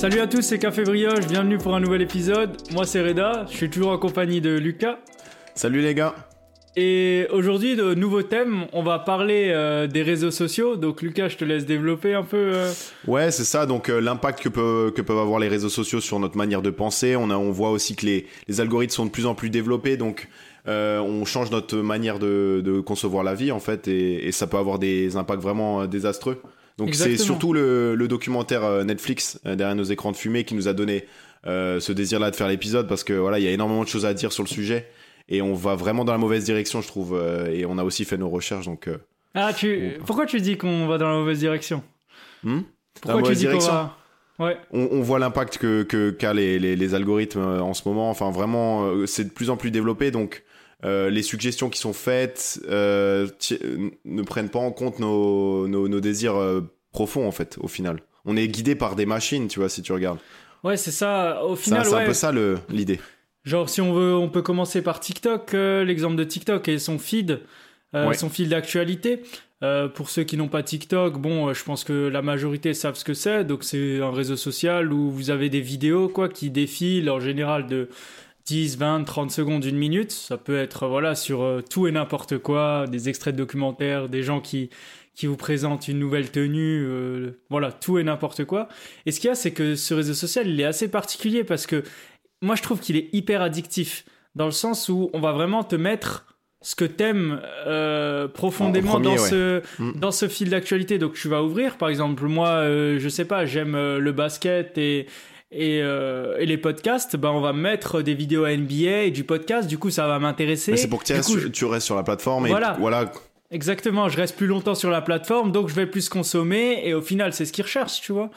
Salut à tous, c'est Café Brioche, bienvenue pour un nouvel épisode. Moi c'est Reda, je suis toujours en compagnie de Lucas. Salut les gars. Et aujourd'hui, de nouveau thème, on va parler euh, des réseaux sociaux. Donc Lucas, je te laisse développer un peu. euh. Ouais, c'est ça. Donc euh, l'impact que, peut- que peuvent avoir les réseaux sociaux sur notre manière de penser. On, a, on voit aussi que les, les algorithmes sont de plus en plus développés. Donc euh, on change notre manière de, de concevoir la vie en fait, et, et ça peut avoir des impacts vraiment désastreux. Donc c'est surtout le, le documentaire euh, Netflix euh, derrière nos écrans de fumée qui nous a donné euh, ce désir-là de faire l'épisode parce que voilà, il y a énormément de choses à dire sur le sujet et on va vraiment dans la mauvaise direction, je trouve. et on a aussi fait nos recherches, donc. Ah, tu... pourquoi tu dis qu'on va dans la mauvaise direction? Hmm? Pourquoi tu mauvaise dis qu'on va... Ouais. on, on voit l'impact que qu'a les, les, les algorithmes en ce moment. Enfin, vraiment, c'est de plus en plus développé. Donc, euh, les suggestions qui sont faites euh, euh, ne prennent pas en compte nos, nos, nos désirs euh, profonds, en fait, au final. On est guidé par des machines, tu vois, si tu regardes. Ouais, c'est ça. Au final, c'est ouais. un peu ça l'idée. Genre, si on veut, on peut commencer par TikTok, l'exemple de TikTok et son feed, Ouais. son fil d'actualité. Euh, pour ceux qui n'ont pas TikTok, bon, euh, je pense que la majorité savent ce que c'est. Donc, c'est un réseau social où vous avez des vidéos, quoi, qui défilent en général de 10, 20, 30 secondes, une minute. Ça peut être, voilà, sur euh, tout et n'importe quoi, des extraits de documentaires, des gens qui, qui vous présentent une nouvelle tenue, euh, voilà, tout et n'importe quoi. Et ce qu'il y a, c'est que ce réseau social, il est assez particulier parce que moi, je trouve qu'il est hyper addictif dans le sens où on va vraiment te mettre ce que t'aimes euh, profondément premier, dans ouais. ce Mm. dans ce fil d'actualité. Donc tu vas ouvrir, par exemple, moi, euh, je sais pas, j'aime euh, le basket et et, euh, et les podcasts. Ben on va mettre des vidéos NBA et du podcast. Du coup, ça va m'intéresser. Mais c'est pour que tu restes, coup, sur- tu restes sur la plateforme et Voilà. voilà. Exactement, je reste plus longtemps sur la plateforme, donc je vais plus consommer et au final, c'est ce qu'ils recherchent, tu vois.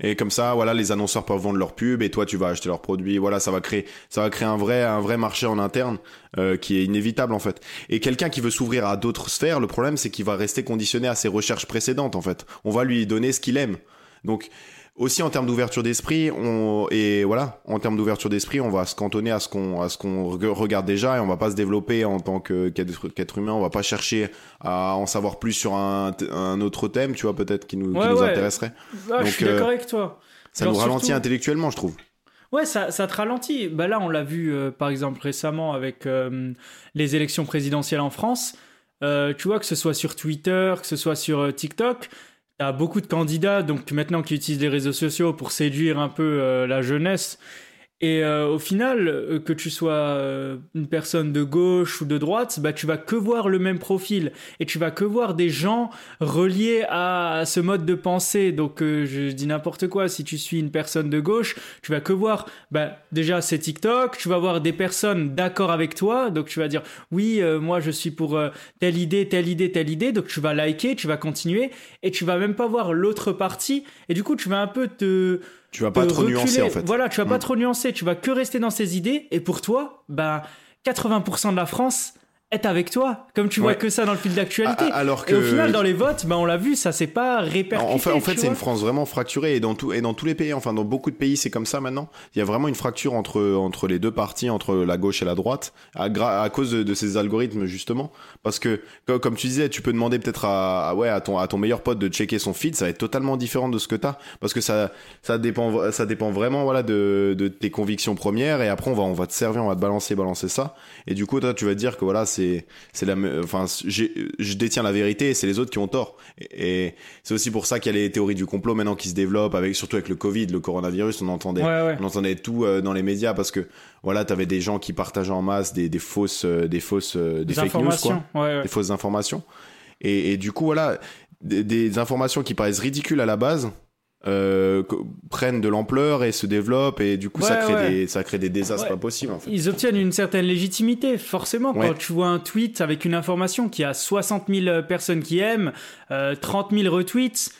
Et comme ça, voilà, les annonceurs peuvent vendre leurs pubs et toi, tu vas acheter leurs produits. Voilà, ça va créer, ça va créer un vrai, un vrai marché en interne euh, qui est inévitable en fait. Et quelqu'un qui veut s'ouvrir à d'autres sphères, le problème c'est qu'il va rester conditionné à ses recherches précédentes en fait. On va lui donner ce qu'il aime. Donc aussi en termes d'ouverture d'esprit, on et voilà, en termes d'ouverture d'esprit, on va se cantonner à ce qu'on à ce qu'on reg- regarde déjà et on va pas se développer en tant que qu'être humain. On va pas chercher à en savoir plus sur un, un autre thème, tu vois, peut-être qui nous, qui nous ouais. intéresserait. Ah, je Donc, suis euh, d'accord avec toi. Ça Genre, nous ralentit surtout- intellectuellement, je trouve. Ouais, ça, ça te ralentit. Bah là, on l'a vu euh, par exemple récemment avec euh, les élections présidentielles en France. Euh, tu vois, que ce soit sur Twitter, que ce soit sur euh, TikTok, t'as beaucoup de candidats donc maintenant qui utilisent les réseaux sociaux pour séduire un peu euh, la jeunesse. Et euh, au final, euh, que tu sois euh, une personne de gauche ou de droite, bah tu vas que voir le même profil et tu vas que voir des gens reliés à, ce mode de pensée. Donc je dis n'importe quoi. Si tu suis une personne de gauche, tu vas que voir, bah déjà c'est TikTok. Tu vas voir des personnes d'accord avec toi. Donc tu vas dire oui, moi je suis pour telle idée, telle idée, telle idée. Donc tu vas liker, tu vas continuer et tu vas même pas voir l'autre partie. Et du coup tu vas un peu te Tu vas pas trop reculer. nuancer en fait. Voilà, tu vas pas Mm. trop nuancer, tu vas que rester dans ces idées, et pour toi, bah, 80% de la France est avec toi, comme tu vois Ouais. que ça dans le fil d'actualité. Alors Et que au final, dans les votes, bah, on l'a vu, ça s'est pas répercuté. en fait, en fait, tu c'est une. France vraiment fracturée et dans tout et dans tous les pays, enfin dans beaucoup de pays, c'est comme ça maintenant. Il y a vraiment une fracture entre entre les deux parties, entre la gauche et la droite, à, cause de, de ces algorithmes justement, parce que co- comme tu disais, tu peux demander peut-être à, à- ouais à ton à ton meilleur pote de checker son feed, ça va être totalement différent de ce que t'as, parce que ça ça dépend ça dépend vraiment voilà de, de tes convictions premières et après on va on va te servir, on va te balancer balancer ça et du coup toi tu vas te dire que voilà c'est c'est la enfin je détiens la vérité et c'est les autres qui ont tort et, et c'est aussi pour ça qu'il y a les théories du complot maintenant qui se développent avec surtout avec le Covid le coronavirus on entendait Ouais, ouais. on entendait tout euh, dans les médias parce que voilà t'avais des gens qui partageaient en masse des, des fausses euh, des fausses euh, des Des fake news quoi informations. ouais, ouais. des fausses informations et, et du coup voilà des, des informations qui paraissent ridicules à la base euh, prennent de l'ampleur et se développent et du coup ça crée ouais. des ça crée des désastres Ouais. pas possibles en fait Ils obtiennent une certaine légitimité, forcément. Quand tu vois un tweet avec une information qui a 60 000 personnes qui aiment, euh, 30 000 retweets,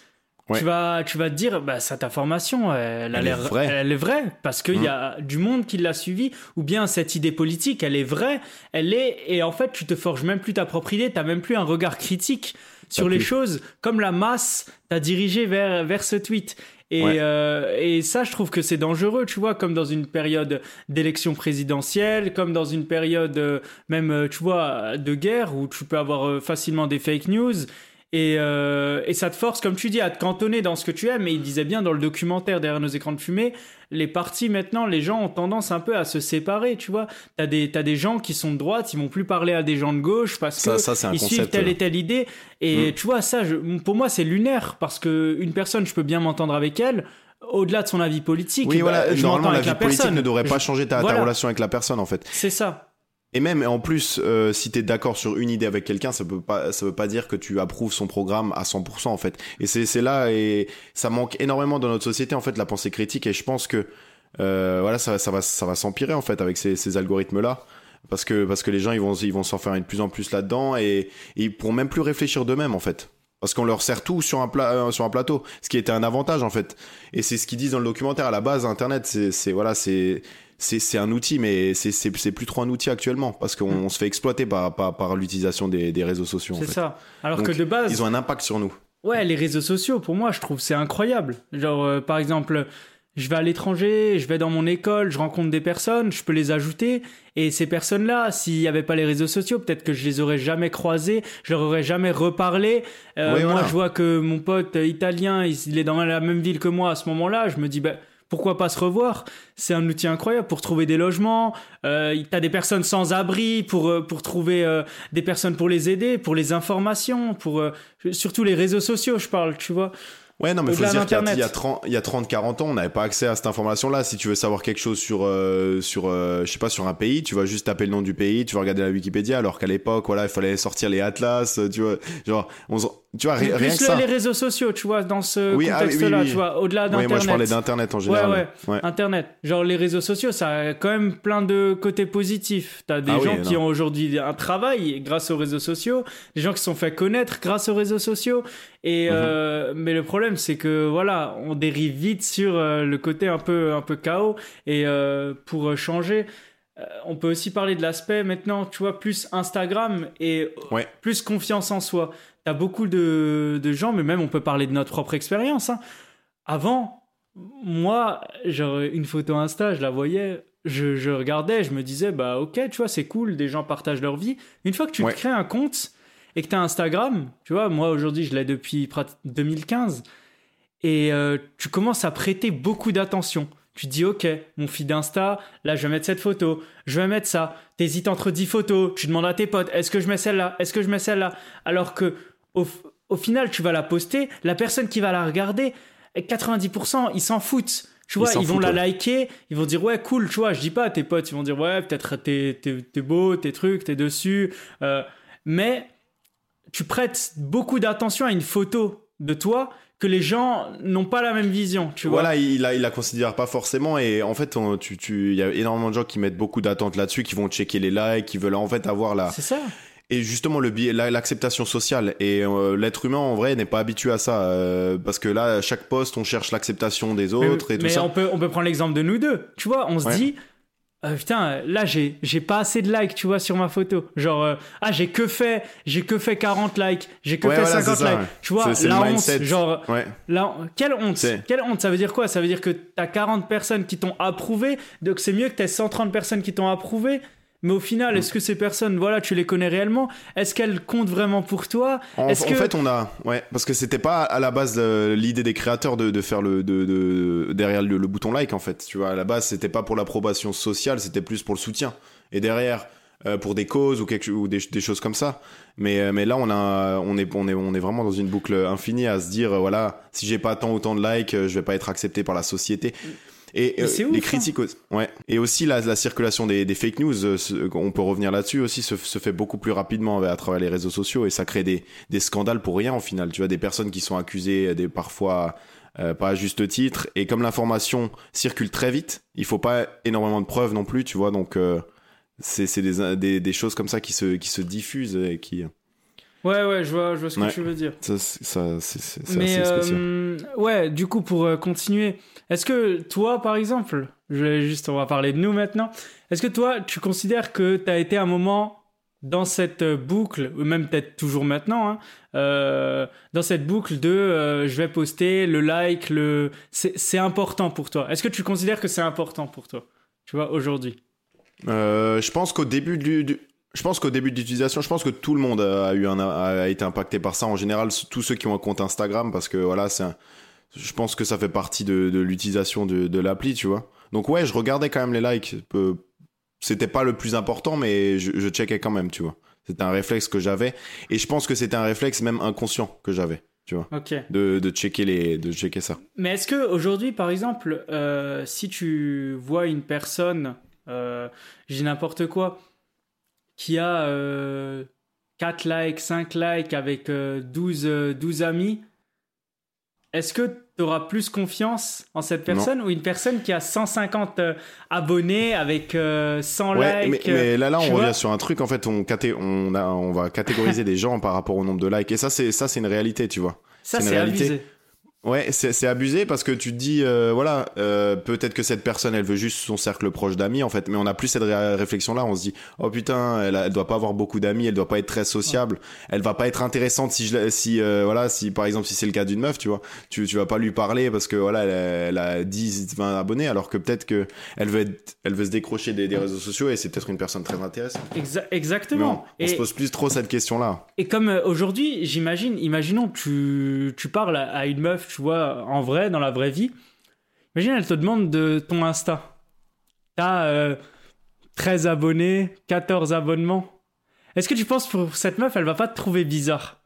tu, vas, tu vas te dire, bah, cette information, elle, a Elle est l'air vraie. elle est vraie, parce qu'il y a du monde qui l'a suivi, ou bien cette idée politique, elle est vraie, elle est, et en fait, tu te forges même plus ta propre idée, t'as même plus un regard critique sur les choses, comme la masse t'a dirigé vers, vers ce tweet. Et, Ouais. euh, et ça, je trouve que c'est dangereux, tu vois, comme dans une période d'élection présidentielle, comme dans une période euh, même, euh, tu vois, de guerre où tu peux avoir euh, facilement des fake news. Et, euh, et ça te force, comme tu dis, à te cantonner dans ce que tu aimes. Mais il disait bien dans le documentaire derrière nos écrans de fumée, les partis maintenant, les gens ont tendance un peu à se séparer, tu vois. T'as des, t'as des gens qui sont de droite, ils vont plus parler à des gens de gauche parce Ça- que ça, ils suivent telle euh. et telle idée. Et Mm. tu vois, ça, je- pour moi, c'est lunaire parce que une personne, je peux bien m'entendre avec elle. Au-delà de son avis politique, Oui, bah, voilà, je normalement, la vie la politique personne. ne devrait pas changer ta, ta relation avec la personne, en fait. C'est ça. Et même, en plus, euh, si t'es d'accord sur une idée avec quelqu'un, ça peut pas, ça veut pas dire que tu approuves son programme à 100%, en fait. Et c'est, là, et ça manque énormément dans notre société, en fait, la pensée critique, et je pense que, euh, voilà, ça, ça va, ça va s'empirer, en fait, avec ces, ces algorithmes-là. Parce que, parce que les gens, ils vont, ils vont s'en faire de plus en plus là-dedans, et, et ils pourront même plus réfléchir d'eux-mêmes, en fait. Parce qu'on leur sert tout sur un, euh, sur un plateau, ce qui était un avantage en fait. Et c'est ce qu'ils disent dans le documentaire à la base. Internet, c'est- voilà, c'est c'est un outil, mais c'est plus trop un outil actuellement parce qu'on on se fait exploiter par par, par l'utilisation des, des réseaux sociaux. Mm. C'est ça. Alors Donc, que de base, Ils ont un impact sur nous. Ouais, les réseaux sociaux, pour moi, je trouve c'est incroyable. Genre, euh, par exemple, je vais à l'étranger, je vais dans mon école, je rencontre des personnes, je peux les ajouter. Et ces personnes-là, s'il n'y avait pas les réseaux sociaux, peut-être que je les aurais jamais croisées, je leur aurais jamais reparlé. Euh, Oui, moi, voilà. je vois que mon pote italien, il, il est dans la même ville que moi à ce moment-là. Je me dis, ben, pourquoi pas se revoir? C'est un outil incroyable pour trouver des logements. Euh, T'as des personnes sans abri pour euh, pour trouver euh, des personnes pour les aider, pour les informations, pour euh, surtout les réseaux sociaux. Je parle, tu vois. Ouais, non, mais faut dire qu'il y a- d'Internet. il y, a 30, il y a 30, 40 ans, on n'avait pas accès à cette information-là. Si tu veux savoir quelque chose sur, euh, sur, euh, je sais pas, sur un pays, tu vas juste taper le nom du pays, tu vas regarder la Wikipédia, alors qu'à l'époque, voilà, il fallait sortir les atlas, tu vois, genre, on, tu vois, Plus rien que ça. les réseaux sociaux, tu vois, dans ce Oui, ah oui, oui, contexte-là, tu vois, au-delà Oui, d'Internet. moi je parlais d'internet en général. ouais. ouais. Internet. Genre les réseaux sociaux, ça a quand même plein de côtés positifs. T'as des Ah gens qui non. ont aujourd'hui un travail grâce aux réseaux sociaux, des gens qui se sont fait connaître grâce aux réseaux sociaux. Et Mhm. euh, mais le problème, c'est que voilà, on dérive vite sur euh, le côté un peu un peu chaos. Et euh, pour changer, on peut aussi parler de l'aspect maintenant, tu vois, plus Instagram et Ouais. plus confiance en soi. T'as beaucoup de, de gens, mais même on peut parler de notre propre expérience. hein. Avant, moi, genre une photo Insta, je la voyais, je, je regardais, je me disais, bah ok, tu vois, c'est cool, des gens partagent leur vie. Une fois que tu te crées un compte et que tu as Instagram, tu vois, moi aujourd'hui, je l'ai depuis prat- 2015, et euh, tu commences à prêter beaucoup d'attention. Tu te dis, ok, mon feed Insta, là, je vais mettre cette photo, je vais mettre ça. T'hésites entre 10 photos, tu demandes à tes potes, est-ce que je mets celle-là, est-ce que je mets celle-là? Alors que, au, final, tu vas la poster, la personne qui va la regarder, 90%, ils s'en foutent. Tu vois, ils, vont foutent, la ouais. liker, ils vont dire ouais cool, tu vois, je dis pas à tes potes, ils vont dire ouais peut-être t'es, t'es, t'es beau, tes trucs, t'es dessus, euh, mais tu prêtes beaucoup d'attention à une photo de toi que les gens n'ont pas la même vision, tu vois. Voilà, il la, il la considère pas forcément et en fait, on- tu, tu, il y a énormément de gens qui mettent beaucoup d'attentes là-dessus, qui vont checker les likes, qui veulent en fait avoir la, C'est ça. Et justement le biais, la- l'acceptation sociale et euh, l'être humain en vrai n'est pas habitué à ça euh, parce que là, à chaque poste, on cherche l'acceptation des Mais, autres et tout mais ça. on peut on peut prendre l'exemple de nous deux. Tu vois, on se Ouais. dit euh, putain, là j'ai j'ai pas assez de likes, tu vois, sur ma photo. Genre euh, ah, j'ai que fait j'ai que fait 40 likes, j'ai que Ouais, fait voilà, 50 c'est ça, likes. ouais. Tu vois, C'est- la honte, mindset. genre Ouais. Là, quelle honte C'est- Quelle honte Ça veut dire quoi? Ça veut dire que t'as 40 personnes qui t'ont approuvé, donc c'est mieux que t'aies 130 personnes qui t'ont approuvé. Mais au final, est-ce que ces personnes, voilà, tu les connais réellement? Est-ce qu'elles comptent vraiment pour toi? En, Est-ce en que fait, on a, ouais, parce que c'était pas à la base euh, l'idée des créateurs de, de faire le, de, de- derrière le, le bouton like en fait. Tu vois, à la base, c'était pas pour l'approbation sociale, c'était plus pour le soutien. Et derrière, euh, pour des causes ou quelque ou des, des choses comme ça. Mais, euh, mais là, on a, on est, on est, on est vraiment dans une boucle infinie à se dire, voilà, si j'ai pas tant autant de likes, je vais pas être accepté par la société. Et euh, ouf, les hein. critiques, aussi- ouais. Et aussi la, la circulation des, des fake news, euh, ce- on peut revenir là-dessus aussi, se, se fait beaucoup plus rapidement à travers les réseaux sociaux et ça crée des, des scandales pour rien au final. Tu vois, des personnes qui sont accusées, des parfois euh, pas à juste titre. Et comme l'information circule très vite, il faut pas énormément de preuves non plus, tu vois. Donc euh, c'est c'est des, des, des choses comme ça qui se, qui se diffusent et qui Ouais, ouais, je vois, je vois ce que Ouais. tu veux dire. ça, c'est- ça, c'est c'est- c'est Mais assez spécial. euh, ouais, du coup, pour euh, continuer, est-ce que toi, par exemple, je vais juste, on va parler de nous maintenant. Est-ce que toi, tu considères que tu as été un moment dans cette euh, boucle, ou même peut-être toujours maintenant, hein, euh, dans cette boucle de euh, je vais poster, le like, le, c'est c'est important pour toi. Est-ce que tu considères que c'est important pour toi, tu vois, aujourd'hui? Euh, je pense qu'au début du, du- Je pense qu'au début d'utilisation, je pense que tout le monde a, eu un, a été impacté par ça. En général, tous ceux qui ont un compte Instagram, parce que voilà, c'est je pense que ça fait partie de, de l'utilisation de, de l'appli, tu vois. Donc ouais, je regardais quand même les likes. C'était pas le plus important, mais je, je checkais quand même, tu vois. C'était un réflexe que j'avais. Et je pense que c'était un réflexe même inconscient que j'avais, tu vois. De, checker les, de checker ça. Mais est-ce que aujourd'hui, par exemple, euh, si tu vois une personne, euh, j'ai n'importe quoi, qui a euh, 4 likes, 5 likes avec 12, euh, 12 euh, amis, est-ce que tu auras plus confiance en cette personne ou une personne qui a 150 euh, abonnés avec 100 ouais, likes mais, là, là, on revient sur un truc. En fait, on, on, a, on va catégoriser des gens par rapport au nombre de likes. Et ça, c'est ça, c'est une réalité, tu vois. Ça, c'est abusé. Ouais, c'est abusé parce que tu te dis, euh, voilà, euh, peut-être que cette personne, elle veut juste son cercle proche d'amis, en fait, mais on a plus cette réflexion-là. On se dit, oh putain, elle, elle doit pas avoir beaucoup d'amis, elle doit pas être très sociable, elle va pas être intéressante si, je, si euh, voilà, si par exemple, si c'est le cas d'une meuf, tu vois, tu, tu vas pas lui parler parce que voilà, elle, a 10, 20 abonnés, alors que peut-être que elle veut, être, elle veut se décrocher des, des réseaux sociaux et c'est peut-être une personne très intéressante. exactement. on, se pose plus trop cette question-là. Et comme aujourd'hui, j'imagine, imaginons, tu, tu parles à une meuf tu vois, en vrai, dans la vraie vie. Imagine, elle te demande de ton Insta. T'as euh, 13 abonnés, 14 abonnements. Est-ce que tu penses pour cette meuf, elle va pas te trouver bizarre?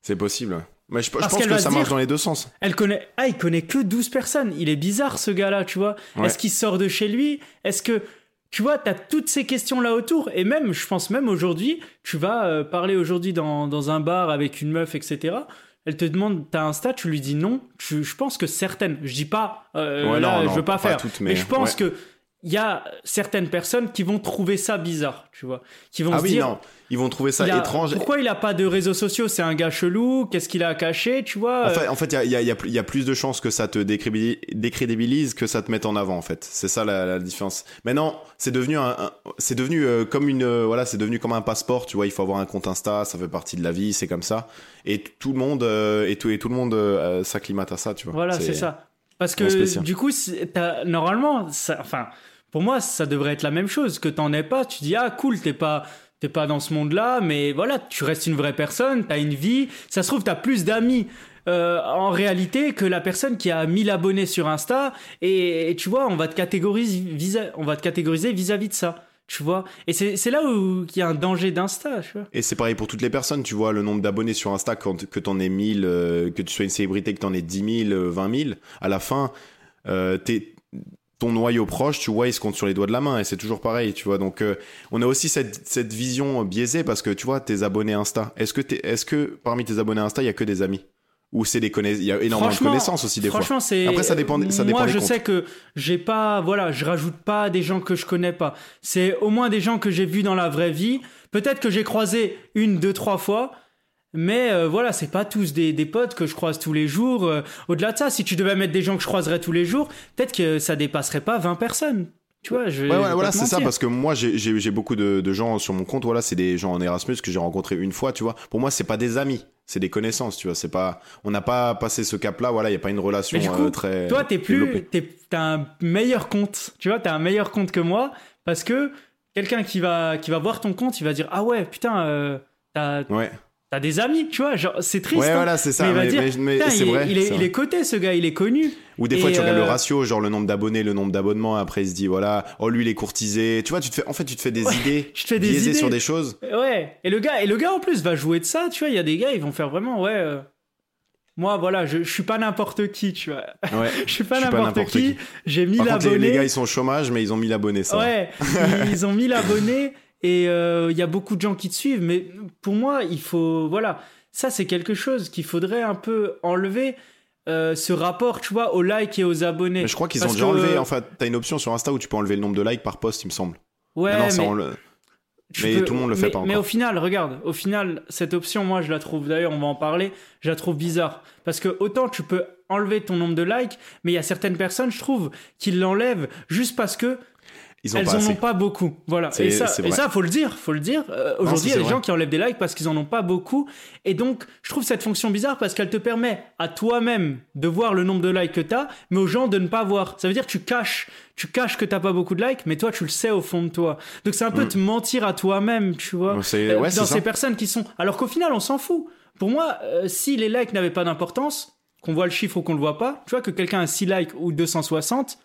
C'est possible. Mais je, pense que ça marche dans les deux sens. Elle connaît, ah, il connaît que 12 personnes. Il est bizarre ce gars-là, tu vois. Est-ce qu'il sort de chez lui? Est-ce que, tu vois, t'as toutes ces questions-là autour? Et même, je pense même aujourd'hui, tu vas euh, parler aujourd'hui dans, dans un bar avec une meuf, etc elle te demande t'as Insta, tu lui dis non. je pense que certaines, je dis pas, euh, là, je veux pas, faire, mais, je pense que il y a certaines personnes qui vont trouver ça bizarre, tu vois, qui vont ah se oui, dire, non. ils vont trouver ça étrange. Pourquoi il a pas de réseaux sociaux? C'est un gars chelou. Qu'est-ce qu'il a caché, tu vois En fait, en fait, il y a, y, a, y a, plus de chances que ça te décrédibilise que ça te mette en avant, en fait. C'est ça la, la, différence. Maintenant, c'est devenu un, c'est devenu euh, comme une, euh, voilà, c'est devenu comme un passeport, tu vois. Il faut avoir un compte Insta, ça fait partie de la vie, c'est comme ça. Et tout le monde, euh, et tout, et tout le monde s'acclimate à ça, tu vois. Voilà, c'est ça. Parce que du coup, normalement, ça, enfin pour moi, ça devrait être la même chose. Que t'en aies pas, tu dis ah cool, t'es pas t'es pas dans ce monde-là, mais voilà, tu restes une vraie personne, t'as une vie. Ça se trouve, t'as plus d'amis euh, en réalité que la personne qui a 1000 abonnés sur Insta. Et, tu vois, on va te catégoriser vis on va te catégoriser vis-à-vis de ça. Tu vois Et c'est là où il y a un danger d'Insta, tu vois. Et c'est pareil pour toutes les personnes, tu vois, le nombre d'abonnés sur Insta, que t'en aies 1000, euh, que tu sois une célébrité, que t'en aies 10 000, 20 000, à la fin, euh, t'es ton noyau proche, tu vois, il se compte sur les doigts de la main et c'est toujours pareil, tu vois. Donc, euh, on a aussi cette, cette vision biaisée parce que tu vois, tes abonnés Insta, est-ce que, es, est-ce que parmi tes abonnés Insta, il y a que des amis? Ou c'est des connaissances, il y a énormément de connaissances aussi des franchement, fois. c'est après ça dépend, ça dépend Moi, je sais que j'ai pas, voilà, je rajoute pas des gens que je connais pas. C'est au moins des gens que j'ai vus dans la vraie vie. Peut-être que j'ai croisé une, deux, trois fois, mais euh, voilà, c'est pas tous des, des, potes que je croise tous les jours. Euh, au-delà de ça, si tu devais mettre des gens que je croiserais tous les jours, peut-être que ça dépasserait pas 20 personnes. Tu vois, je ouais, ouais, voilà, c'est ça, parce que moi, j'ai beaucoup de, de, gens sur mon compte. Voilà, c'est des gens en Erasmus que j'ai rencontrés une fois, tu vois. Pour moi, c'est pas des amis, c'est des connaissances, tu vois. C'est pas, on n'a pas passé ce cap-là. Voilà, il y a pas une relation Mais du coup, euh, très. Toi, t'es plus, t'as un meilleur compte. Tu vois, t'as un meilleur compte que moi parce que quelqu'un qui va, qui va voir ton compte, il va dire ah ouais, putain, euh, t'as. Ouais T'as des amis, tu vois, genre c'est triste. Ouais, hein. voilà, c'est ça. Mais, mais, dire, mais, c'est vrai. Il est, il est coté, ce gars, il est connu. Ou des fois, tu regardes le ratio, genre le nombre d'abonnés, le nombre d'abonnements. Après, il se dit, voilà, oh lui, il est courtisé. Tu vois, tu te fais, en fait, tu te fais des idées, tu te fais des idées sur des choses. Ouais. Et le gars, et le gars en plus va jouer de ça. Tu vois, il y a des gars, ils vont faire vraiment, ouais. Euh, moi, voilà, je, je suis pas n'importe qui, tu vois. Ouais, je suis pas n'importe qui. J'ai 1000 abonnés. les, les, gars, ils sont au chômage, mais ils ont 1000 abonnés, ça. Ouais. ils ont 1000 abonnés et euh, il y a beaucoup de gens qui te suivent. Mais pour moi, il faut, voilà ça, c'est quelque chose qu'il faudrait un peu enlever. Euh, ce rapport, tu vois, aux likes et aux abonnés. Mais je crois qu'ils ont déjà enlevé. En fait, t'as une option sur Insta où tu peux enlever le nombre de likes par post, il me semble. Ouais, mais... mais tout le monde le fait pas encore. Mais au final, regarde, au final, cette option, moi, je la trouve, d'ailleurs, on va en parler, je la trouve bizarre. Parce que autant tu peux enlever ton nombre de likes, mais il y a certaines personnes, je trouve, qui l'enlèvent juste parce que Ils ont elles pas en assez. ont pas beaucoup. Voilà. Et ça, et ça, faut le dire, faut le dire. Euh, Aujourd'hui, il y a des vrai. gens qui enlèvent des likes parce qu'ils en ont pas beaucoup. Et donc, je trouve cette fonction bizarre parce qu'elle te permet à toi-même de voir le nombre de likes que t'as, mais aux gens de ne pas voir. Ça veut dire que tu caches, tu caches que t'as pas beaucoup de likes, mais toi, tu le sais au fond de toi. Donc, c'est un peu te mentir à toi-même, tu vois. Mm. C'est- Euh, ouais, dans ça. ces personnes qui sont. Alors qu'au final, on s'en fout. Pour moi, euh, si les likes n'avaient pas d'importance, qu'on voit le chiffre ou qu'on le voit pas, tu vois que quelqu'un a 6 likes ou 260,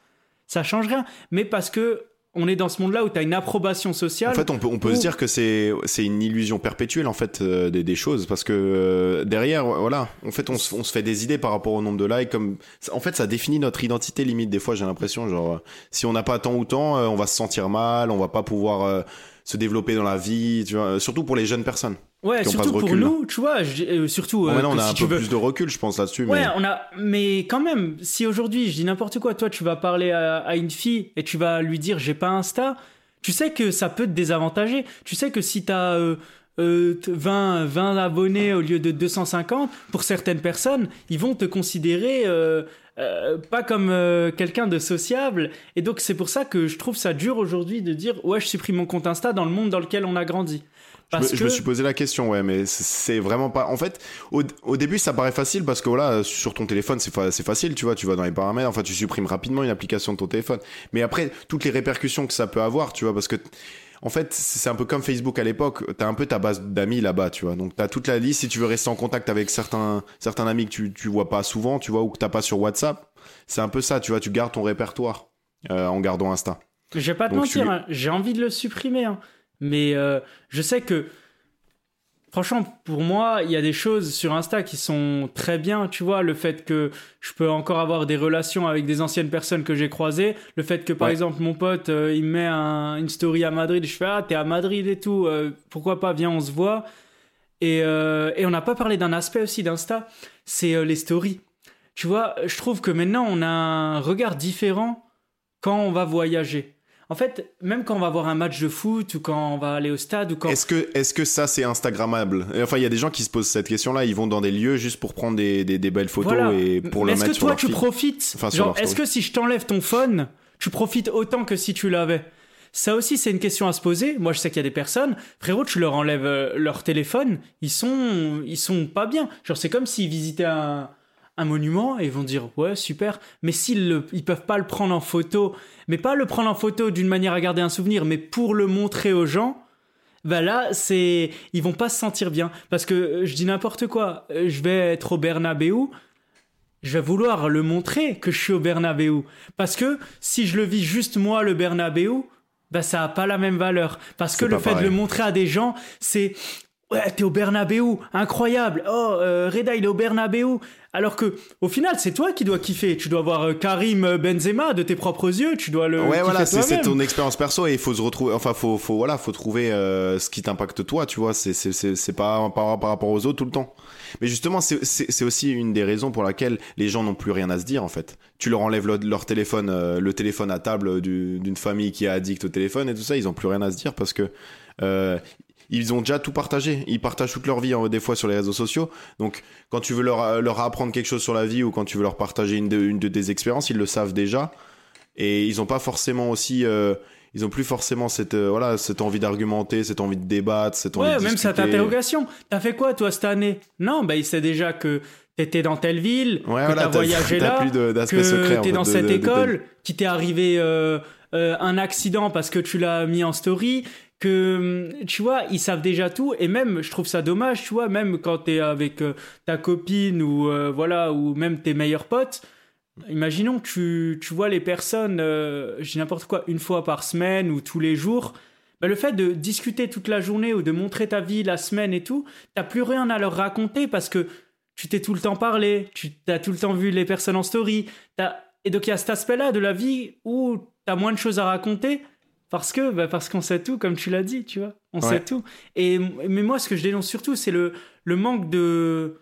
ça change rien. Mais parce que on est dans ce monde-là où tu as une approbation sociale. En fait, on peut, on peut se dire que c'est c'est une illusion perpétuelle en fait euh, des, des choses parce que euh, derrière, voilà, en fait, on se, on se fait des idées par rapport au nombre de likes. Comme en fait, ça définit notre identité limite. Des fois, j'ai l'impression, genre, si on n'a pas tant ou tant, euh, on va se sentir mal, on va pas pouvoir euh, se développer dans la vie. Tu vois, euh, surtout pour les jeunes personnes. ouais, qui ont pas surtout ce pour recul, nous, tu vois, je- euh, surtout euh, on a si un tu peu veux. plus de recul, je pense là-dessus. Ouais, mais... on a, mais quand même, si aujourd'hui je dis n'importe quoi, toi tu vas parler à, à une fille et tu vas lui dire j'ai pas Insta, tu sais que ça peut te désavantager. Tu sais que si t'as euh, euh, t- 20, 20 abonnés au lieu de 250, pour certaines personnes, ils vont te considérer euh, euh, pas comme euh, quelqu'un de sociable. Et donc c'est pour ça que je trouve ça dur aujourd'hui de dire ouais je supprime mon compte Insta dans le monde dans lequel on a grandi. Je me, Parce je que me suis posé la question, ouais, mais c'est- vraiment pas. En fait, au, au début, ça paraît facile parce que voilà, sur ton téléphone, c'est fa- c'est facile, tu vois, tu vas dans les paramètres, enfin, tu supprimes rapidement une application de ton téléphone. Mais après, toutes les répercussions que ça peut avoir, tu vois, parce que. En fait, c'est un peu comme Facebook à l'époque. T'as un peu ta base d'amis là-bas, tu vois. Donc t'as toute la liste. Si tu veux rester en contact avec certains certains amis que tu tu vois pas souvent, tu vois, ou que t'as pas sur WhatsApp, c'est un peu ça, tu vois. Tu gardes ton répertoire euh, en gardant Insta. Je vais pas te Donc, mentir, tu- hein, j'ai envie de le supprimer. hein. Mais euh, je sais que, franchement, pour moi, il y a des choses sur Insta qui sont très bien. Tu vois, le fait que je peux encore avoir des relations avec des anciennes personnes que j'ai croisées. Le fait que, par Ouais. exemple, mon pote, euh, il met un- une story à Madrid. Je fais, ah, t'es à Madrid et tout. euh, pourquoi pas, viens, on se voit. Et, euh, et on n'a pas parlé d'un aspect aussi d'Insta, c'est euh, les stories. Tu vois, je trouve que maintenant, on a un regard différent quand on va voyager. En fait, même quand on va voir un match de foot ou quand on va aller au stade ou quand... Est-ce que, est-ce que ça c'est Instagrammable? Enfin, il y a des gens qui se posent cette question-là. Ils vont dans des lieux juste pour prendre des, des, des belles photos Voilà. et pour le est-ce mettre que sur toi, leur tu feed? profites? Enfin, est-ce que si je t'enlève ton phone, tu profites autant que si tu l'avais? Ça aussi, c'est une question à se poser. Moi, je sais qu'il y a des personnes, frérot, tu leur enlèves euh, leur téléphone, ils sont, ils sont pas bien. Genre, c'est comme s'ils visitaient un, un monument et ils vont dire ouais super. Mais s'ils le, ils peuvent pas le prendre en photo, mais pas le prendre en photo d'une manière à garder un souvenir, mais pour le montrer aux gens. Bah là, c'est, ils vont pas se sentir bien parce que euh, je dis n'importe quoi. Euh, Je vais être au Bernabeu, je vais vouloir le montrer que je suis au Bernabeu. Parce que si je le vis juste moi, le Bernabeu, bah ça a pas la même valeur. Parce que le fait de le montrer à des gens, c'est ouais, t'es au Bernabeu, incroyable. Oh, euh, Reda, il est au Bernabeu. Alors que au final, c'est toi qui dois kiffer. Tu dois voir euh, Karim Benzema de tes propres yeux. Tu dois le. Ouais, voilà, c'est ton expérience perso et il faut se retrouver. Enfin, faut, faut, voilà, faut trouver euh, ce qui t'impacte toi, tu vois. C'est, c'est, c'est, c'est pas par, par rapport aux autres tout le temps. Mais justement, c'est, aussi une des raisons pour laquelle les gens n'ont plus rien à se dire en fait. Tu leur enlèves le- leur téléphone, euh, le téléphone à table du- d'une famille qui est addict au téléphone et tout ça, ils ont plus rien à se dire parce que euh, ils ont déjà tout partagé. Ils partagent toute leur vie hein, des fois sur les réseaux sociaux. Donc, quand tu veux leur, leur apprendre quelque chose sur la vie ou quand tu veux leur partager une de, une de tes expériences, ils le savent déjà et ils ont pas forcément aussi euh, ils ont plus forcément cette euh, voilà cette envie d'argumenter cette envie de débattre cette envie Ouais, de même cette interrogation. T'as fait quoi toi cette année? Non, bah il sait déjà que t'étais dans telle ville, ouais que voilà t'as voyagé là, plus de- que secret t'es dans de- cette de- école, qu'il t'est arrivé euh, euh, un accident parce que tu l'as mis en story, hum, tu vois, ils savent déjà tout et même je trouve ça dommage, tu vois, même quand t'es avec euh, ta copine ou euh, voilà ou même tes meilleurs potes. Imaginons que tu, vois les personnes, euh, dis n'importe quoi, une fois par semaine ou tous les jours. Bah, le fait de discuter toute la journée ou de montrer ta vie la semaine et tout, t'as plus rien à leur raconter parce que tu t'es tout le temps parlé, tu as tout le temps vu les personnes en story. Et donc il y a cet aspect-là de la vie où t'as moins de choses à raconter parce que bah, parce qu'on sait tout, comme tu l'as dit, tu vois, on Ouais. sait tout. Et mais moi, ce que je dénonce surtout, c'est le le manque de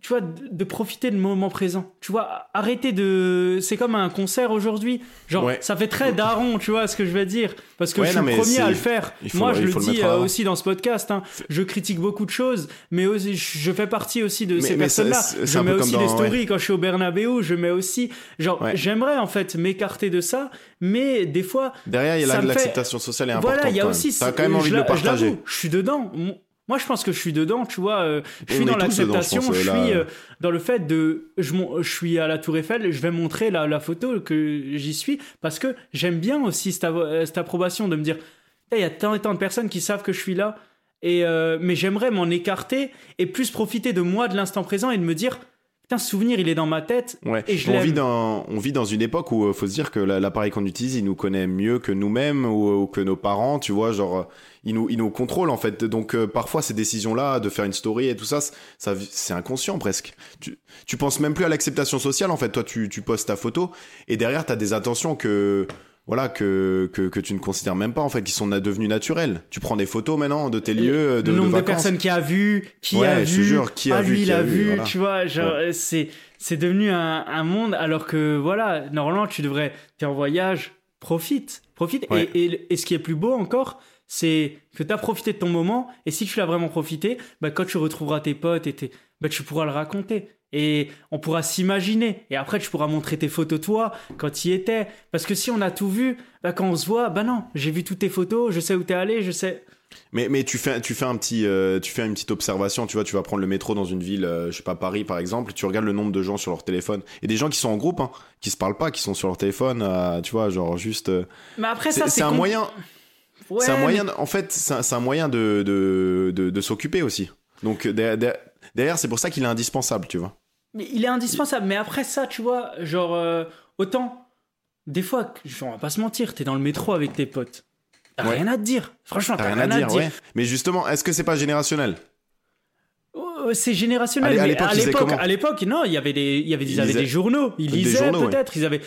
tu vois, de profiter du moment présent. Tu vois, arrêter de. C'est comme un concert aujourd'hui. Genre, ça fait très daron, tu vois ce que je veux dire. Parce que je suis le premier à le faire. Moi, je le dis euh, aussi dans ce podcast. Hein. Je critique beaucoup de choses, mais aussi, je fais partie aussi de ces personnes-là. Je mets aussi des stories quand je suis au Bernabeu. Je mets aussi. Genre, j'aimerais en fait m'écarter de ça, mais des fois. Derrière, il y a l'acceptation sociale est importante. Voilà, il y a aussi. T'as quand même envie de le partager. Je suis dedans. Moi, je pense que je suis dedans, tu vois. Euh, je suis dans l'acceptation, je, suis euh, dans le fait de. Je, je, suis à la Tour Eiffel, je vais montrer la, la photo que j'y suis parce que j'aime bien aussi cette, euh, cette, approbation de me dire il y a tant et tant de personnes qui savent que je suis là. Et, mais j'aimerais m'en écarter et plus profiter de moi, de l'instant présent et de me dire Putain, ce souvenir, il est dans ma tête. Ouais. Et je on, vit dans, on vit dans une époque où il faut se dire que l'appareil qu'on utilise, il nous connaît mieux que nous-mêmes ou, que nos parents, tu vois, genre, il nous, il nous contrôle en fait. Donc euh, parfois, ces décisions-là, de faire une story et tout ça, ça c'est inconscient presque. Tu, tu penses même plus à l'acceptation sociale en fait. Toi, tu, tu postes ta photo et derrière, tu as des intentions que voilà que, que, que, tu ne considères même pas en fait qui sont devenus naturels. Tu prends des photos maintenant de tes lieux de le nombre de, personnes qui a vu, qui a vu, jure, qui a ah, vu, lui il a vu, tu vois, genre c'est c'est devenu un, un, monde alors que voilà, normalement tu devrais t'es en voyage, profite, profite. Et, et, et, ce qui est plus beau encore, c'est que tu as profité de ton moment et si tu l'as vraiment profité, bah quand tu retrouveras tes potes et bah tu pourras le raconter et on pourra s'imaginer. Et après, tu pourras montrer tes photos toi quand tu y étais. Parce que si on a tout vu, bah, quand on se voit, bah non, j'ai vu toutes tes photos, je sais où t'es allé, je sais. Mais, mais tu fais tu fais un petit euh, tu fais une petite observation tu vois tu vas prendre le métro dans une ville euh, je sais pas Paris par exemple tu regardes le nombre de gens sur leur téléphone et des gens qui sont en groupe hein, qui se parlent pas qui sont sur leur téléphone euh, tu vois genre juste mais après ça c'est un moyen c'est un moyen en fait c'est un, moyen de de, de, de s'occuper aussi donc derrière c'est pour ça qu'il est indispensable tu vois mais il est indispensable. Mais après ça, tu vois, genre, euh, autant, des fois, on va pas se mentir, t'es dans le métro avec tes potes. T'as rien à te dire. Franchement, t'as rien, à, dire. Ouais. Mais justement, est-ce que c'est pas générationnel? Oh, c'est générationnel. À l'époque, à l'époque, non, il y avait des, il y avait, ils, avaient des journaux. Ils lisaient peut-être. Ils avaient,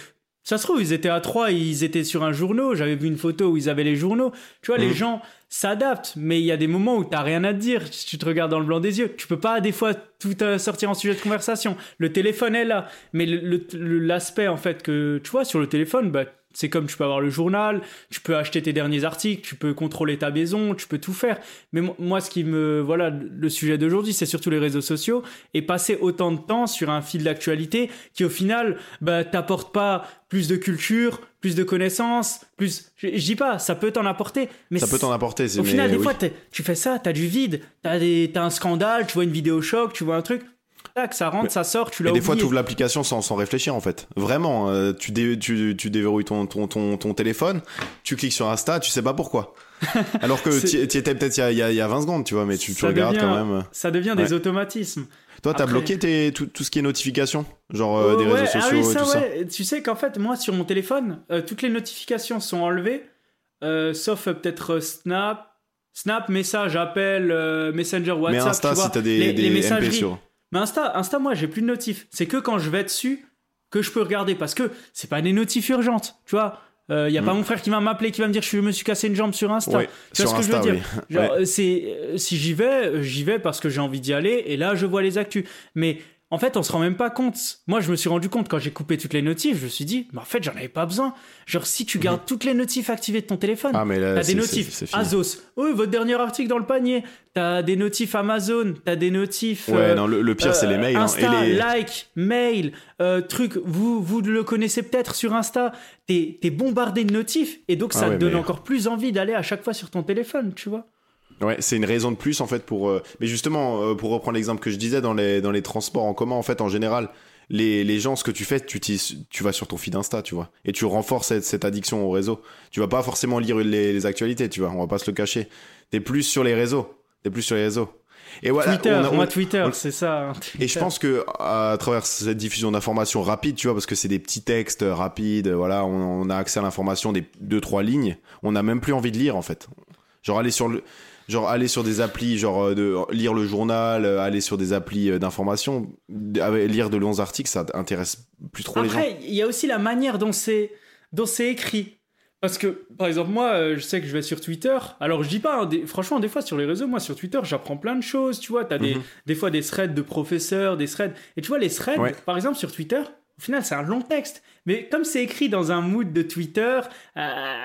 ça se trouve, ils étaient à trois, ils étaient sur un journaux. J'avais vu une photo où ils avaient les journaux. Tu vois, les mhm. gens s'adaptent, mais il y a des moments où t'as rien à te dire. Tu te regardes dans le blanc des yeux, tu peux pas des fois tout euh, sortir en sujet de conversation. Le téléphone est là, mais l'aspect en fait que tu vois sur le téléphone, bah c'est comme tu peux avoir le journal, tu peux acheter tes derniers articles, tu peux contrôler ta maison, tu peux tout faire. Mais moi, ce qui me. Voilà, le sujet d'aujourd'hui, c'est surtout les réseaux sociaux et passer autant de temps sur un fil d'actualité qui, au final, bah, t'apporte pas plus de culture, plus de connaissances, plus. Je, dis pas, ça peut t'en apporter. Mais ça peut t'en apporter, Au final, des fois, tu fais ça, t'as du vide, t'as as un scandale, tu vois une vidéo choc, tu vois un truc ça rentre, ça sort, tu l'as oublié. des fois, tu ouvres l'application sans, sans réfléchir, en fait. Vraiment, euh, tu, tu, tu, déverrouilles ton, ton, ton, ton, téléphone, tu cliques sur Insta, tu sais pas pourquoi. Alors que tu étais peut-être il y a, y a 20 secondes, tu vois, mais tu, tu regardes quand même. Ça devient des automatismes. Toi, t'as bloqué tes, tout, tout, ce qui est notification Genre euh, des réseaux ah sociaux et tout ça? Tu sais qu'en fait, moi, sur mon téléphone, euh, toutes les notifications sont enlevées, sauf peut-être Snap, Snap, message, appel, Messenger, WhatsApp. Mais Insta, si t'as des, des MP sur. Mais Insta, Insta moi, j'ai plus de notifs. C'est que quand je vais dessus que je peux regarder parce que c'est pas des notifs urgentes, tu vois. Il euh, y a pas mm. mon frère qui va m'appeler qui va me dire je me suis cassé une jambe sur Insta. tu vois ce que je veux dire Genre, c'est euh, si j'y vais, j'y vais parce que j'ai envie d'y aller et là je vois les actus. Mais en fait, on se rend même pas compte. Moi, je me suis rendu compte quand j'ai coupé toutes les notifs, je me suis dit, mais en fait, j'en avais pas besoin. Genre, si tu gardes mhm. toutes les notifs activées de ton téléphone, ah, t'as des notifs Azos. Oui, votre dernier article dans le panier. T'as des notifs Amazon. T'as des notifs. Ouais, euh, non, le, pire, c'est les mails. Hein, Insta, et les... like, mail, euh, truc. Vous, vous le connaissez peut-être sur Insta. T'es bombardé de notifs et donc ça ah te donne encore plus envie d'aller à chaque fois sur ton téléphone, tu vois. Ouais, c'est une raison de plus en fait pour. Euh, mais justement, euh, pour reprendre l'exemple que je disais dans les dans les transports en commun, en fait, en général, les, les gens, ce que tu fais, tu, tu vas sur ton feed Insta, tu vois, et tu renforces cette, cette addiction au réseau. Tu vas pas forcément lire les, les, actualités, tu vois, on va pas se le cacher. T'es plus sur les réseaux, t'es plus sur les réseaux. Et voilà, Twitter, moi Twitter, c'est ça. Hein, et je pense que à travers cette diffusion d'informations rapides, tu vois, parce que c'est des petits textes rapides, voilà, on, on a accès à l'information des deux trois lignes, on n'a même plus envie de lire en fait. Genre aller sur le genre aller sur des applis, genre euh, de lire le journal, euh, aller sur des applis euh, d'information, lire de longs articles, ça intéresse plus trop les gens. Après, il y a aussi la manière dont c'est dont c'est écrit. Parce que, par exemple, moi, je sais que je vais sur Twitter. Alors, je dis pas, hein, des- franchement, des fois sur les réseaux, moi sur Twitter, j'apprends plein de choses. Tu vois, t'as des, Mhm. des fois des threads de professeurs, des threads. Et tu vois, les threads, Ouais. par exemple, sur Twitter, au final, c'est un long texte. Mais comme c'est écrit dans un mood de Twitter, euh,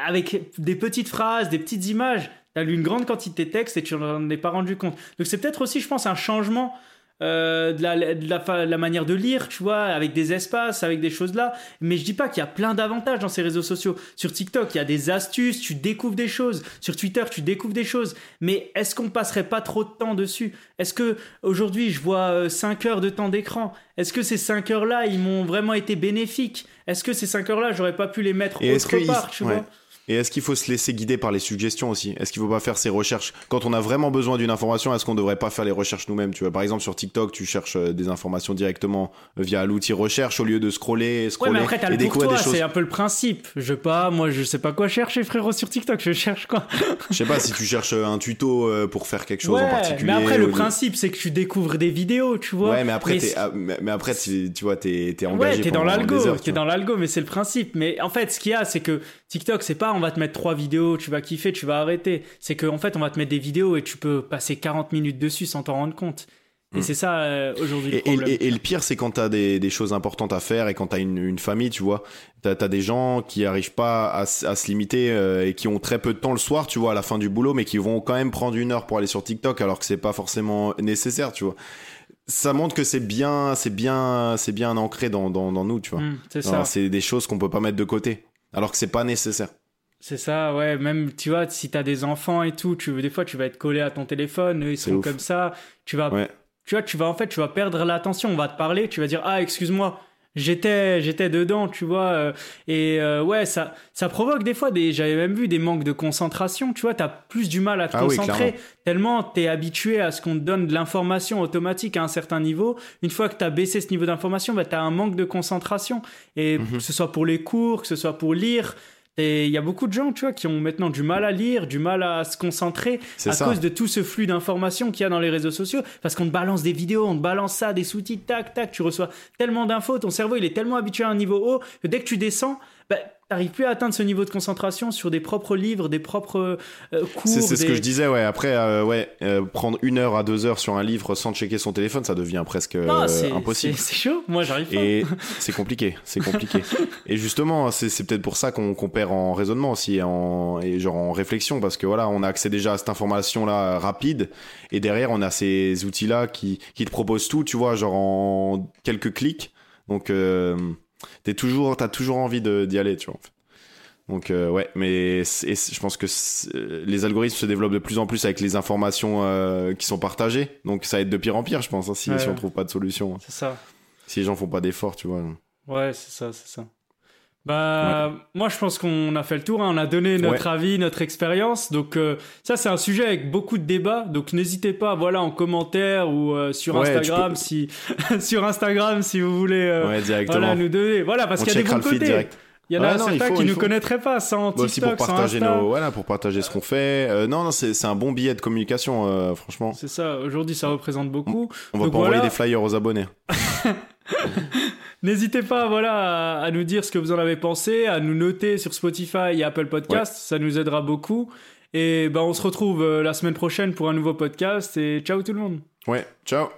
avec des petites phrases, des petites images, t'as lu une grande quantité de texte et tu n'en es pas rendu compte. Donc, c'est peut-être aussi, je pense, un changement. euh, de, la, de la fa- la manière de lire, tu vois, avec des espaces, avec des choses là. Mais je dis pas qu'il y a plein d'avantages dans ces réseaux sociaux. Sur TikTok, il y a des astuces, tu découvres des choses. Sur Twitter, tu découvres des choses. Mais est-ce qu'on passerait pas trop de temps dessus? Est-ce que aujourd'hui, je vois 5 heures de temps d'écran? Est-ce que ces 5 heures-là, ils m'ont vraiment été bénéfiques? Est-ce que ces 5 heures-là, j'aurais pas pu les mettre Et autre part, tu ouais. vois? Et est-ce qu'il faut se laisser guider par les suggestions aussi? Est-ce qu'il faut pas faire ses recherches? Quand on a vraiment besoin d'une information, est-ce qu'on devrait pas faire les recherches nous-mêmes? Tu vois, par exemple sur TikTok, tu cherches euh, des informations directement euh, via l'outil recherche au lieu de scroller, Ouais, scroller mais après, t'as et le pour toi, des choses. c'est un peu le principe. Je pas, moi, je sais pas quoi chercher, frérot, sur TikTok. Je cherche quoi? Je sais pas si tu cherches euh, un tuto pour faire quelque chose en Ouais, particulier. mais après, le principe, c'est que tu découvres des vidéos, tu vois. Ouais, mais après, Mais ah, mais, mais après, tu, vois, t'es, t'es engagé. Ouais, t'es dans l'algo, t'es dans l'algo, mais c'est le principe. Mais en fait, ce qu'il y a, c'est que TikTok, c'est pas on va te mettre trois vidéos, tu vas kiffer, tu vas arrêter. C'est qu'en fait, on va te mettre des vidéos et tu peux passer 40 minutes dessus sans t'en rendre compte. Et Mm. c'est ça euh, aujourd'hui le Et, et- problème. et- et le pire, c'est quand t'as des, des choses importantes à faire et quand t'as une, une famille, tu vois, t'as as des gens qui arrivent pas à, se limiter euh, et qui ont très peu de temps le soir, tu vois, à la fin du boulot, mais qui vont quand même prendre une heure pour aller sur TikTok alors que c'est pas forcément nécessaire, tu vois. Ça montre que c'est bien, c'est bien, c'est bien ancré dans, dans, dans nous, tu vois. Mm, ça. C'est des choses qu'on peut pas mettre de côté, alors que c'est pas nécessaire. C'est ça, ouais. Même, tu vois, si t'as des enfants et tout, tu, des fois, tu vas être collé à ton téléphone, eux, ils sont ouf. comme ça. Tu vas, Ouais. tu vois, tu vas, en fait, tu vas perdre l'attention. On va te parler, tu vas dire, ah, excuse-moi. J'étais, j'étais dedans, tu vois, euh, et euh, ouais, ça, ça provoque des fois des, j'avais même vu des manques de concentration, tu vois, t'as plus du mal à te Ah concentrer, tellement t'es habitué à ce qu'on te donne de l'information automatique à un certain niveau. Une fois que t'as baissé ce niveau d'information, bah t'as un manque de concentration, et Mhm. que ce soit pour les cours, que ce soit pour lire, et il y a beaucoup de gens, tu vois, qui ont maintenant du mal à lire, du mal à se concentrer à ça. cause de tout ce flux d'informations qu'il y a dans les réseaux sociaux. Parce qu'on te balance des vidéos, on te balance ça, des sous-titres, tac, tac, tu reçois tellement d'infos, ton cerveau il est tellement habitué à un niveau haut que dès que tu descends, bah, t'arrives plus à atteindre ce niveau de concentration sur des propres livres, des propres euh, cours. C'est ce que je disais, ouais. Après, euh, ouais, euh, prendre une heure à deux heures sur un livre sans checker son téléphone, ça devient presque impossible. c'est- chaud, moi j'arrive pas. Et c'est compliqué, c'est compliqué. et justement, c'est peut-être pour ça qu'on perd en raisonnement aussi, en, et genre en réflexion, parce que voilà, on a accès déjà à cette information-là rapide, et derrière, on a ces outils-là qui, qui te proposent tout, tu vois, genre en quelques clics. Donc, euh, t'es toujours, t'as toujours envie d'y aller, tu vois. Donc euh, ouais, mais je pense que c'est- les algorithmes se développent de plus en plus avec les informations euh, qui sont partagées. Donc ça va être de pire en pire, je pense, hein, si, Ouais, si on trouve pas de solution. C'est ça. Si les gens font pas d'efforts, tu vois. Ouais, c'est ça, c'est ça. Bah, moi je pense qu'on a fait le tour, hein. on a donné notre avis, notre expérience. Donc euh, ça c'est un sujet avec beaucoup de débats. Donc n'hésitez pas, voilà, en commentaire ou euh, sur Ouais, Instagram peux- si sur Instagram si vous voulez. euh, ouais, directement. Voilà, nous donner. Voilà, parce on qu'il y a des bons côtés. direct. Il y en a non, certains faut, qui nous faut. connaîtraient pas sans Bah, aussi TikTok, pour sans partager Insta. nos, voilà, pour partager ce qu'on fait. Euh, non, non, c'est un bon billet de communication, euh, franchement. C'est ça. Aujourd'hui, ça représente beaucoup. On va Donc pas envoyer des flyers aux abonnés. N'hésitez pas, voilà, à, à nous dire ce que vous en avez pensé, à nous noter sur Spotify et Apple Podcast. Ça nous aidera beaucoup. Et ben, on se retrouve euh, la semaine prochaine pour un nouveau podcast. Et ciao tout le monde. Ouais, ciao.